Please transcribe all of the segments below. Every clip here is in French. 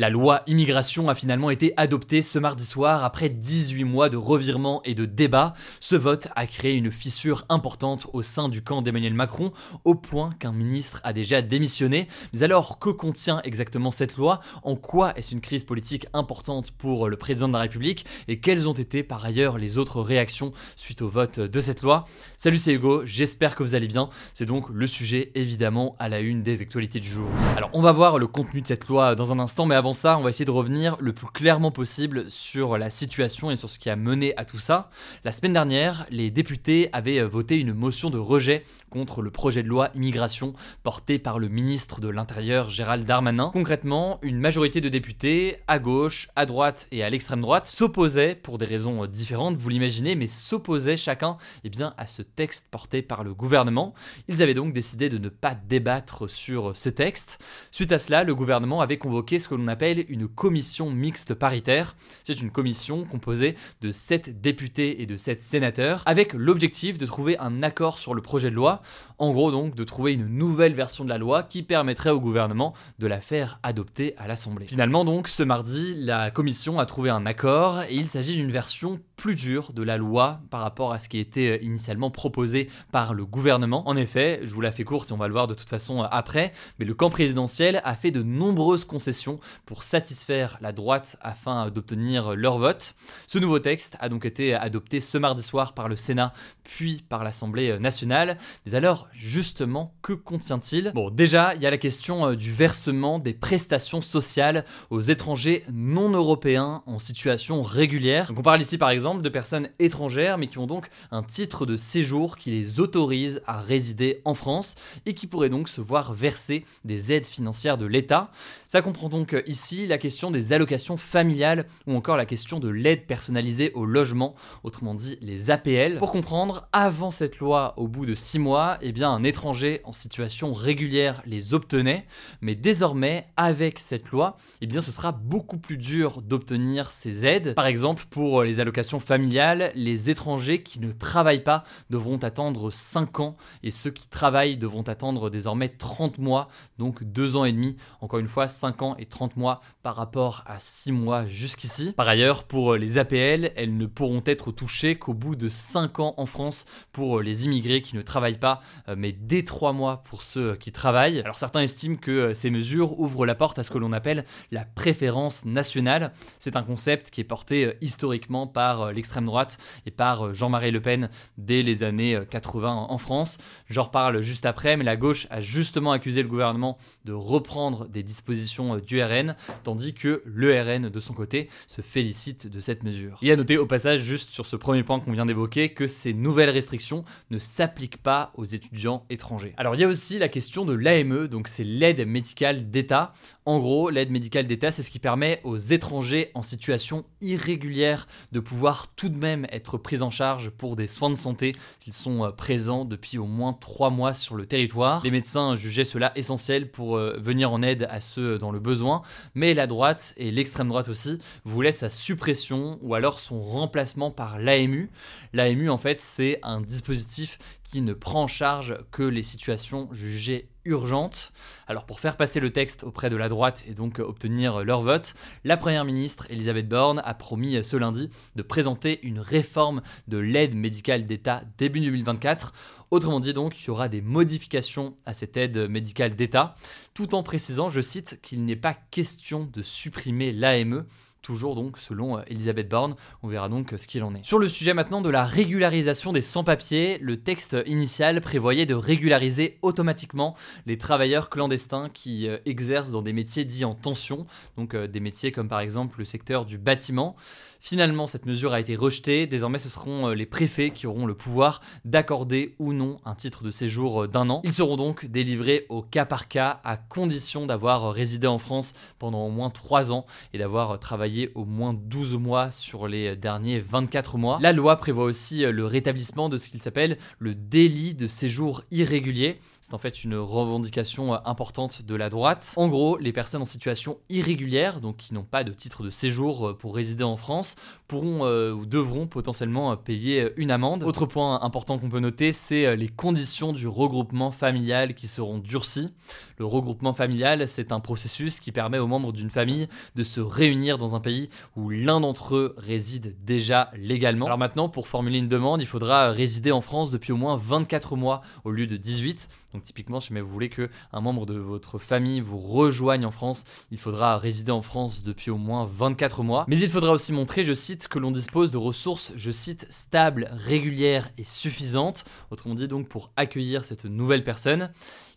La loi immigration a finalement été adoptée ce mardi soir après 18 mois de revirements et de débats. Ce vote a créé une fissure importante au sein du camp d'Emmanuel Macron, au point qu'un ministre a déjà démissionné. Mais alors, que contient exactement cette loi? En quoi est-ce une crise politique importante pour le président de la République? Et quelles ont été par ailleurs les autres réactions suite au vote de cette loi? Salut, c'est Hugo, j'espère que vous allez bien. C'est donc le sujet évidemment à la une des actualités du jour. Alors, on va voir le contenu de cette loi dans un instant, mais avant ça, on va essayer de revenir le plus clairement possible sur la situation et sur ce qui a mené à tout ça. La semaine dernière, les députés avaient voté une motion de rejet contre le projet de loi immigration porté par le ministre de l'Intérieur Gérald Darmanin. Concrètement, une majorité de députés, à gauche, à droite et à l'extrême droite, s'opposaient, pour des raisons différentes, vous l'imaginez, mais s'opposaient chacun eh bien, à ce texte porté par le gouvernement. Ils avaient donc décidé de ne pas débattre sur ce texte. Suite à cela, le gouvernement avait convoqué ce que l'on appelle une commission mixte paritaire. C'est une commission composée de 7 députés et de 7 sénateurs, avec l'objectif de trouver un accord sur le projet de loi en gros donc de trouver une nouvelle version de la loi qui permettrait au gouvernement de la faire adopter à l'Assemblée. Finalement donc ce mardi, la commission a trouvé un accord et il s'agit d'une version plus dure de la loi par rapport à ce qui était euh, initialement proposé par le gouvernement. En effet, je vous la fais courte et on va le voir de toute façon euh, après, mais le camp présidentiel a fait de nombreuses concessions pour satisfaire la droite afin d'obtenir leur vote. Ce nouveau texte a donc été adopté ce mardi soir par le Sénat puis par l'Assemblée nationale. Mais alors, justement, que contient-il? Bon, déjà, il y a la question euh, du versement des prestations sociales aux étrangers non européens en situation régulière. Donc on parle ici par exemple de personnes étrangères mais qui ont donc un titre de séjour qui les autorise à résider en France et qui pourraient donc se voir verser des aides financières de l'État. Ça comprend donc ici la question des allocations familiales ou encore la question de l'aide personnalisée au logement, autrement dit les APL. Pour comprendre, avant cette loi, au bout de 6 mois, eh bien, un étranger en situation régulière les obtenait, mais désormais, avec cette loi, eh bien, ce sera beaucoup plus dur d'obtenir ces aides. Par exemple, pour les allocations familiales, les étrangers qui ne travaillent pas devront attendre 5 ans, et ceux qui travaillent devront attendre désormais 30 mois, donc 2 ans et demi. Encore une fois, 5 ans et 30 mois par rapport à 6 mois jusqu'ici. Par ailleurs, pour les APL, elles ne pourront être touchées qu'au bout de 5 ans en France pour les immigrés qui ne travaillent pas euh, mais dès trois mois pour ceux qui travaillent. Alors certains estiment que euh, ces mesures ouvrent la porte à ce que l'on appelle la préférence nationale. C'est un concept qui est porté euh, historiquement par l'extrême droite et par Jean-Marie Le Pen dès les années 80 en France. J'en reparle juste après, mais la gauche a justement accusé le gouvernement de reprendre des dispositions du RN, tandis que le RN, de son côté, se félicite de cette mesure. Y a noté au passage, juste sur ce premier point qu'on vient d'évoquer, que ces nouvelles restrictions ne s'appliquent pas aux étudiants étrangers. Alors il y a aussi la question de l'AME, donc c'est l'aide médicale d'État. En gros, l'aide médicale d'État, c'est ce qui permet aux étrangers en situation irrégulière de pouvoir tout de même être pris en charge pour des soins de santé s'ils sont euh, présents depuis au moins trois mois sur le territoire. Les médecins jugeaient cela essentiel pour euh, venir en aide à ceux dans le besoin, mais la droite et l'extrême droite aussi voulaient sa suppression ou alors son remplacement par l'AMU. L'AMU, en fait, c'est un dispositif qui ne prend en charge que les situations jugées urgentes. Alors pour faire passer le texte auprès de la droite et donc obtenir leur vote, la Première ministre Elisabeth Borne a promis ce lundi de présenter une réforme de l'aide médicale d'État début 2024. Autrement dit donc, il y aura des modifications à cette aide médicale d'État, tout en précisant, je cite, qu'il n'est pas question de supprimer l'AME, toujours donc selon euh, Elisabeth Borne. On verra donc ce qu'il en est. Sur le sujet maintenant de la régularisation des sans-papiers, le texte initial prévoyait de régulariser automatiquement les travailleurs clandestins qui exercent dans des métiers dits en tension, donc des métiers comme par exemple le secteur du bâtiment. Finalement, cette mesure a été rejetée. Désormais, ce seront euh, les préfets qui auront le pouvoir d'accorder ou non un titre de séjour euh, d'un an. Ils seront donc délivrés au cas par cas à condition d'avoir euh, résidé en France pendant au moins 3 ans et d'avoir travaillé au moins 12 mois sur les derniers 24 mois. La loi prévoit aussi le rétablissement de ce qu'il s'appelle le délit de séjour irrégulier. C'est en fait une revendication importante de la droite. En gros, les personnes en situation irrégulière, donc qui n'ont pas de titre de séjour pour résider en France, else pourront euh, ou devront potentiellement euh, payer euh, une amende. Autre point important qu'on peut noter, c'est les conditions du regroupement familial qui seront durcies. Le regroupement familial, c'est un processus qui permet aux membres d'une famille de se réunir dans un pays où l'un d'entre eux réside déjà légalement. Alors maintenant, pour formuler une demande, il faudra résider en France depuis au moins 24 mois au lieu de 18. Donc typiquement, si vous voulez que un membre de votre famille vous rejoigne en France, il faudra résider en France depuis au moins 24 mois. Mais il faudra aussi montrer, je cite, que l'on dispose de ressources, je cite, stables, régulières et suffisantes. Autrement dit, donc pour accueillir cette nouvelle personne.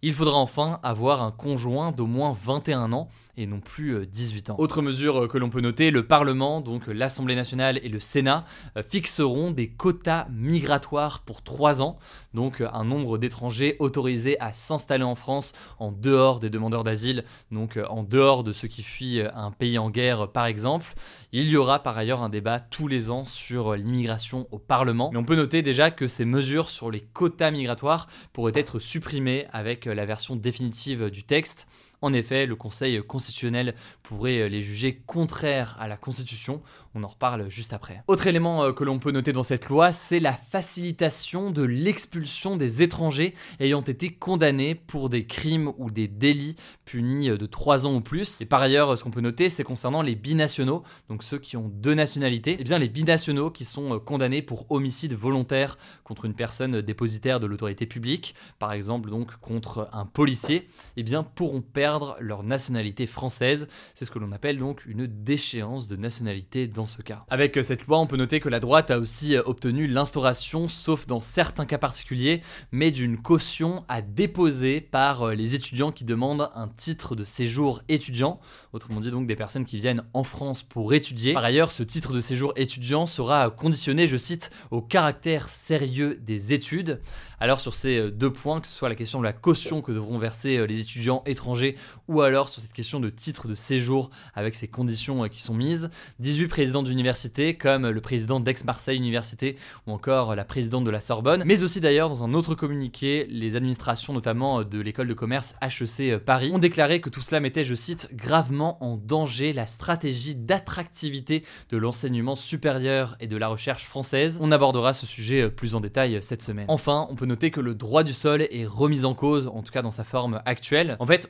Il faudra enfin avoir un conjoint d'au moins 21 ans et non plus 18 euh, ans. Autre mesure euh, que l'on peut noter, le Parlement, donc euh, l'Assemblée nationale et le Sénat, fixeront des quotas migratoires pour 3 ans, donc un nombre d'étrangers autorisés à s'installer en France en dehors des demandeurs d'asile, donc en dehors de ceux qui fuient un pays en guerre par exemple. Il y aura par ailleurs un débat tous les ans sur l'immigration au Parlement, mais on peut noter déjà que ces mesures sur les quotas migratoires pourraient être supprimées avec la version définitive du texte. En effet, le Conseil constitutionnel pourrait euh, les juger contraires à la Constitution. On en reparle juste après. Autre élément euh, que l'on peut noter dans cette loi, c'est la facilitation de l'expulsion des étrangers ayant été condamnés pour des crimes ou des délits punis euh, de 3 ans ou plus. Et par ailleurs, ce qu'on peut noter, c'est concernant les binationaux, donc ceux qui ont deux nationalités, et eh bien les binationaux qui sont condamnés pour homicide volontaire contre une personne dépositaire de l'autorité publique, par exemple donc contre un policier, et eh bien pourront perdre leur nationalité française. C'est ce que l'on appelle donc une déchéance de nationalité dans ce cas. Avec euh, cette loi, on peut noter que la droite a aussi euh, obtenu l'instauration, sauf dans certains cas particuliers, mais d'une caution à déposer par euh, les étudiants qui demandent un titre de séjour étudiant, autrement dit donc des personnes qui viennent en France pour étudier. Par ailleurs, ce titre de séjour étudiant sera conditionné, je cite, au caractère sérieux des études. Alors sur ces deux points, que ce soit la question de la caution que devront verser les étudiants étrangers ou alors sur cette question de titre de séjour avec ces conditions euh, qui sont mises. 18 présidents d'université, comme le président d'Aix-Marseille Université ou encore la présidente de la Sorbonne, mais aussi d'ailleurs dans un autre communiqué, les administrations notamment euh, de l'école de commerce HEC euh, Paris ont déclaré que tout cela mettait, je cite, gravement en danger la stratégie d'attractivité de l'enseignement supérieur et de la recherche française. On abordera ce sujet plus en détail cette semaine. Enfin, on peut noter que le droit du sol est remis en cause, en tout cas dans sa forme actuelle. En fait,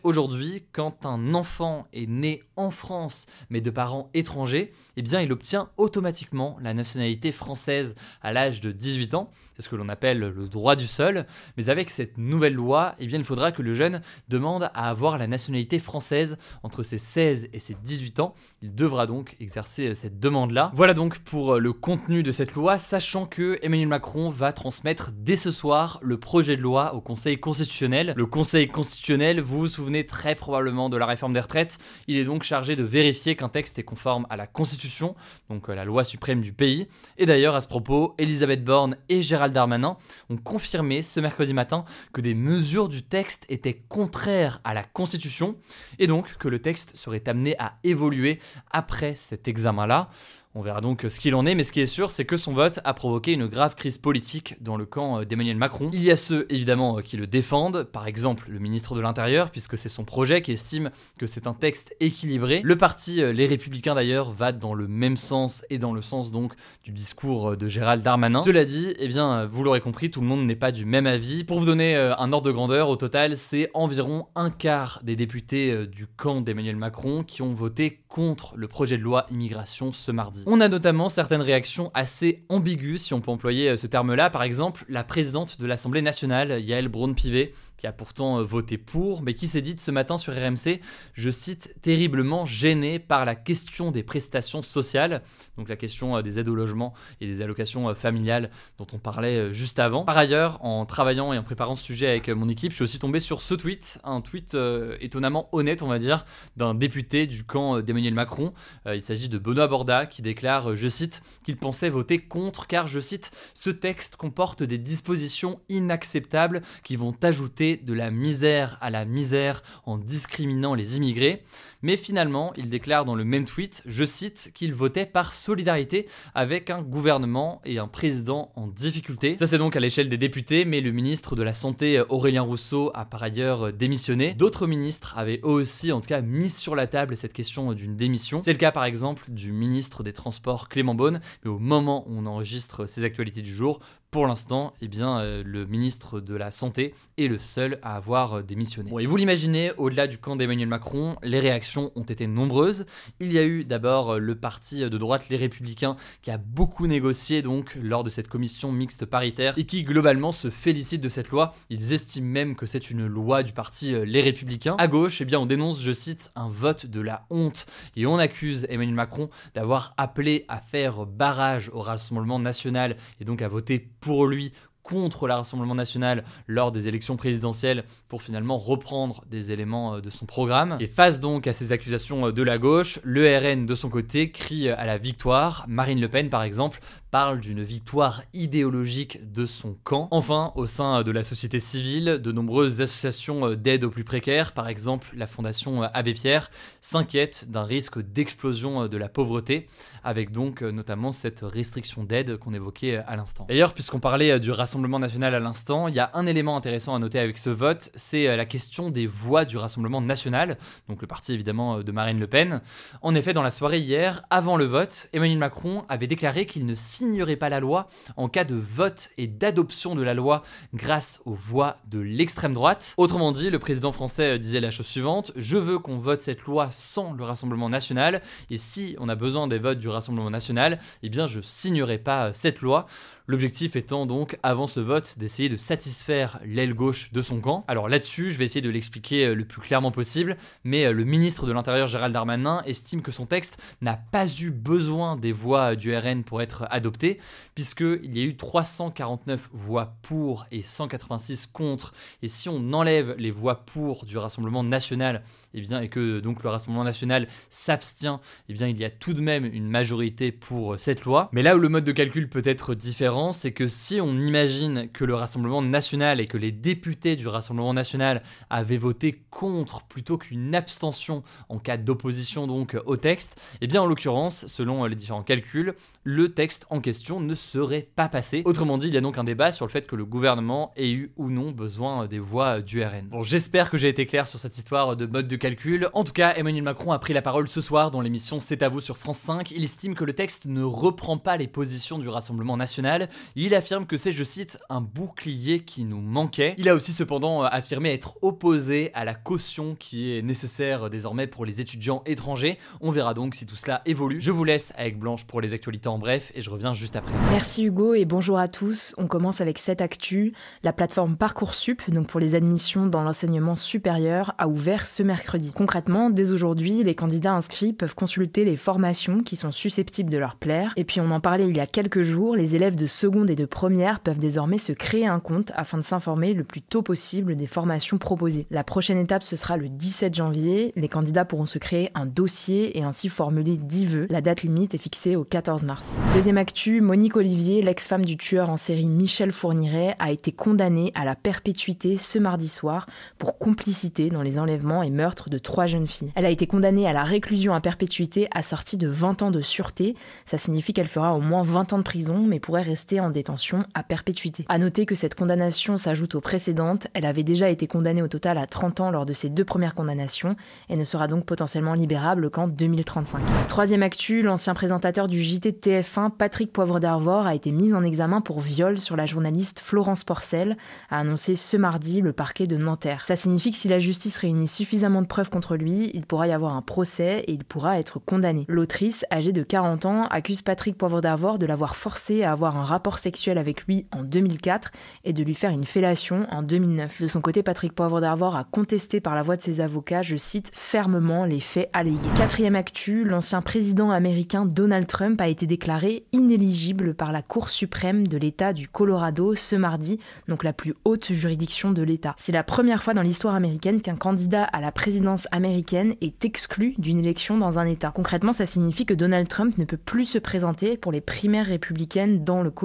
quand un enfant est né en France mais de parents étrangers, eh il obtient automatiquement la nationalité française à l'âge de 18 ans. C'est ce que l'on appelle le droit du sol. Mais avec cette nouvelle loi, eh bien il faudra que le jeune demande à avoir la nationalité française entre ses 16 et ses 18 ans. Il devra donc exercer cette demande-là. Voilà donc pour le contenu de cette loi, sachant que Emmanuel Macron va transmettre dès ce soir le projet de loi au Conseil constitutionnel. Le Conseil constitutionnel, vous vous souvenez très probablement de la réforme des retraites. Il est donc chargé de vérifier qu'un texte est conforme à la Constitution, donc euh, la loi suprême du pays. Et d'ailleurs, à ce propos, Elisabeth Borne et Darmanin ont confirmé ce mercredi matin que des mesures du texte étaient contraires à la Constitution, et donc que le texte serait amené à évoluer après cet examen-là. On verra donc ce qu'il en est, mais ce qui est sûr, c'est que son vote a provoqué une grave crise politique dans le camp euh, d'Emmanuel Macron. Il y a ceux, évidemment, euh, qui le défendent, par exemple le ministre de l'Intérieur, puisque c'est son projet qui estime que c'est un texte équilibré. Le parti euh, Les Républicains, d'ailleurs, va dans le même sens et dans le sens donc du discours de Gérald Darmanin. Cela dit, eh bien, vous l'aurez compris, tout le monde n'est pas du même avis. Pour vous donner un ordre de grandeur, au total, c'est environ un quart des députés du camp d'Emmanuel Macron qui ont voté contre le projet de loi immigration ce mardi. Mardi. On a notamment certaines réactions assez ambiguës, si on peut employer euh, ce terme-là. Par exemple, la présidente de l'Assemblée nationale, Yael Braun-Pivet, qui a pourtant euh, voté pour, mais qui s'est dit ce matin sur RMC, je cite, terriblement gêné par la question des prestations sociales, donc la question euh, des aides au logement et des allocations euh, familiales dont on parlait juste avant. Par ailleurs, en travaillant et en préparant ce sujet avec mon équipe, je suis aussi tombé sur ce tweet, un tweet étonnamment honnête, on va dire, d'un député du camp d'Emmanuel Macron. il s'agit de Benoît Borda qui déclare, je cite, qu'il pensait voter contre car, je cite, ce texte comporte des dispositions inacceptables qui vont ajouter de la misère à la misère en discriminant les immigrés, mais finalement, il déclare dans le même tweet, je cite, qu'il votait par solidarité avec un gouvernement et un président en difficulté. Ça c'est donc à l'échelle des députés, mais le ministre de la Santé Aurélien Rousseau a par ailleurs démissionné. D'autres ministres avaient eux aussi en tout cas mis sur la table cette question d'une démission. C'est le cas par exemple du ministre des Transports Clément Beaune, mais au moment où on enregistre ces actualités du jour, pour l'instant, eh bien, euh, le ministre de la Santé est le seul à avoir euh, démissionné. Bon, et vous l'imaginez, au-delà du camp d'Emmanuel Macron, les réactions ont été nombreuses. Il y a eu d'abord euh, le parti de droite, les Républicains, qui a beaucoup négocié donc lors de cette commission mixte paritaire et qui globalement se félicite de cette loi. Ils estiment même que c'est une loi du parti Les Républicains. À gauche, eh bien, on dénonce, je cite, un vote de la honte et on accuse Emmanuel Macron d'avoir appelé à faire barrage au Rassemblement national et donc à voter pour lui contre le Rassemblement national lors des élections présidentielles pour finalement reprendre des éléments euh, de son programme. Et face donc à ces accusations euh, de la gauche, le RN de son côté crie euh, à la victoire. Marine Le Pen par exemple parle d'une victoire idéologique de son camp. Enfin, au sein de la société civile, de nombreuses associations d'aide aux plus précaires, par exemple la Fondation Abbé Pierre, s'inquiètent d'un risque d'explosion de la pauvreté, avec donc notamment cette restriction d'aide qu'on évoquait à l'instant. D'ailleurs, puisqu'on parlait du Rassemblement national à l'instant, il y a un élément intéressant à noter avec ce vote, c'est euh, la question des voix du Rassemblement national, donc le parti évidemment euh, de Marine Le Pen. En effet, dans la soirée hier, avant le vote, Emmanuel Macron avait déclaré qu'il ne signerait pas la loi en cas de vote et d'adoption de la loi grâce aux voix de l'extrême droite. Autrement dit, le président français euh, disait la chose suivante, je veux qu'on vote cette loi sans le Rassemblement national, et si on a besoin des votes du Rassemblement national, eh bien je signerai pas cette loi. L'objectif étant donc, avant ce vote, d'essayer de satisfaire l'aile gauche de son camp. Alors là-dessus, je vais essayer de l'expliquer euh, le plus clairement possible, mais euh, le ministre de l'Intérieur Gérald Darmanin estime que son texte n'a pas eu besoin des voix du RN pour être adopté, puisqu'il y a eu 349 voix pour et 186 contre, et si on enlève les voix pour du Rassemblement national, et eh bien, et que donc le Rassemblement national s'abstient, et eh bien, il y a tout de même une majorité pour euh, cette loi. Mais là où le mode de calcul peut être différent, c'est que si on imagine que le Rassemblement national et que les députés du Rassemblement national avaient voté contre plutôt qu'une abstention en cas d'opposition donc au texte, eh bien en l'occurrence, selon les différents calculs, le texte en question ne serait pas passé. Autrement dit, il y a donc un débat sur le fait que le gouvernement ait eu ou non besoin des voix du RN. Bon, j'espère que j'ai été clair sur cette histoire de mode de calcul. En tout cas, Emmanuel Macron a pris la parole ce soir dans l'émission C'est à vous sur France 5. Il estime que le texte ne reprend pas les positions du Rassemblement national il affirme que c'est, je cite, un bouclier qui nous manquait. Il a aussi cependant euh, affirmé être opposé à la caution qui est nécessaire désormais pour les étudiants étrangers. On verra donc si tout cela évolue. Je vous laisse avec Blanche pour les actualités en bref et je reviens juste après. Merci Hugo et bonjour à tous. On commence avec cette actu. La plateforme Parcoursup, donc pour les admissions dans l'enseignement supérieur, a ouvert ce mercredi. Concrètement, dès aujourd'hui, les candidats inscrits peuvent consulter les formations qui sont susceptibles de leur plaire. Et puis on en parlait il y a quelques jours, les élèves de seconde et de première peuvent désormais se créer un compte afin de s'informer le plus tôt possible des formations proposées. La prochaine étape, ce sera le 17 janvier. Les candidats pourront se créer un dossier et ainsi formuler 10 vœux. La date limite est fixée au 14 mars. Deuxième actu, Monique Olivier, l'ex-femme du tueur en série Michel Fourniret, a été condamnée à la perpétuité ce mardi soir pour complicité dans les enlèvements et meurtres de trois jeunes filles. Elle a été condamnée à la réclusion à perpétuité assortie de 20 ans de sûreté. Ça signifie qu'elle fera au moins 20 ans de prison mais pourrait rester en détention à perpétuité. À noter que cette condamnation s'ajoute aux précédentes, elle avait déjà été condamnée au total à 30 ans lors de ses deux premières condamnations et ne sera donc potentiellement libérable qu'en 2035. Troisième actu, l'ancien présentateur du JT de TF1, Patrick Patrick Poivre d'Arvor a été mis en examen pour viol sur la journaliste Florence Porcel, a annoncé ce mardi le parquet de Nanterre. Ça signifie que si la justice réunit suffisamment de preuves contre lui, il pourra y avoir un procès et il pourra être condamné. L'autrice, âgée de 40 ans, accuse Patrick Poivre d'Arvor de l'avoir forcé à avoir un rapport sexuel avec lui en 2004 et de lui faire une fellation en 2009. De son côté, Patrick Poivre d'Arvor a contesté par la voix de ses avocats, je cite, fermement les faits allégués. Quatrième actu, l'ancien président américain Donald Trump a été déclaré inéligible par la Cour suprême de l'État du Colorado ce mardi, donc la plus haute juridiction de l'État. C'est la première fois dans l'histoire américaine qu'un candidat à la présidence américaine est exclu d'une élection dans un État. Concrètement, ça signifie que Donald Trump ne peut plus se présenter pour les primaires républicaines dans le Colorado.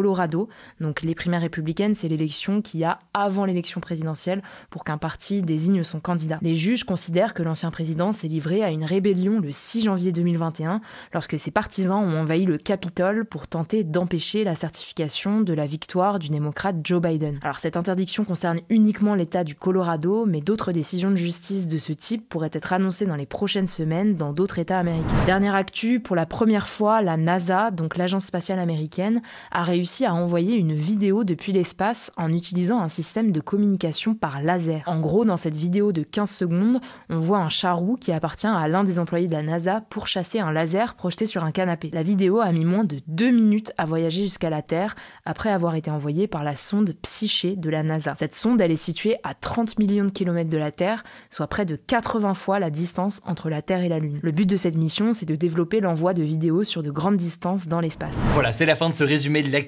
Donc les primaires républicaines, c'est l'élection qu'il y a avant l'élection présidentielle pour qu'un parti désigne son candidat. Les juges considèrent que l'ancien président s'est livré à une rébellion le 6 janvier 2021 lorsque ses partisans ont envahi le Capitole pour tenter d'empêcher la certification de la victoire du démocrate Joe Biden. Alors cette interdiction concerne uniquement l'État du Colorado, mais d'autres décisions de justice de ce type pourraient être annoncées dans les prochaines semaines dans d'autres États américains. Dernière actu, pour la première fois, la NASA, donc l'agence spatiale américaine, a réussi à envoyer une vidéo depuis l'espace en utilisant un système de communication par laser. En gros, dans cette vidéo de 15 secondes, on voit un charou qui appartient à l'un des employés de la NASA pour chasser un laser projeté sur un canapé. La vidéo a mis moins de deux minutes à voyager jusqu'à la Terre après avoir été envoyée par la sonde Psyché de la NASA. Cette sonde, elle est située à 30 millions de kilomètres de la Terre, soit près de 80 fois la distance entre la Terre et la Lune. Le but de cette mission, c'est de développer l'envoi de vidéos sur de grandes distances dans l'espace. Voilà, c'est la fin de ce résumé de l'actualité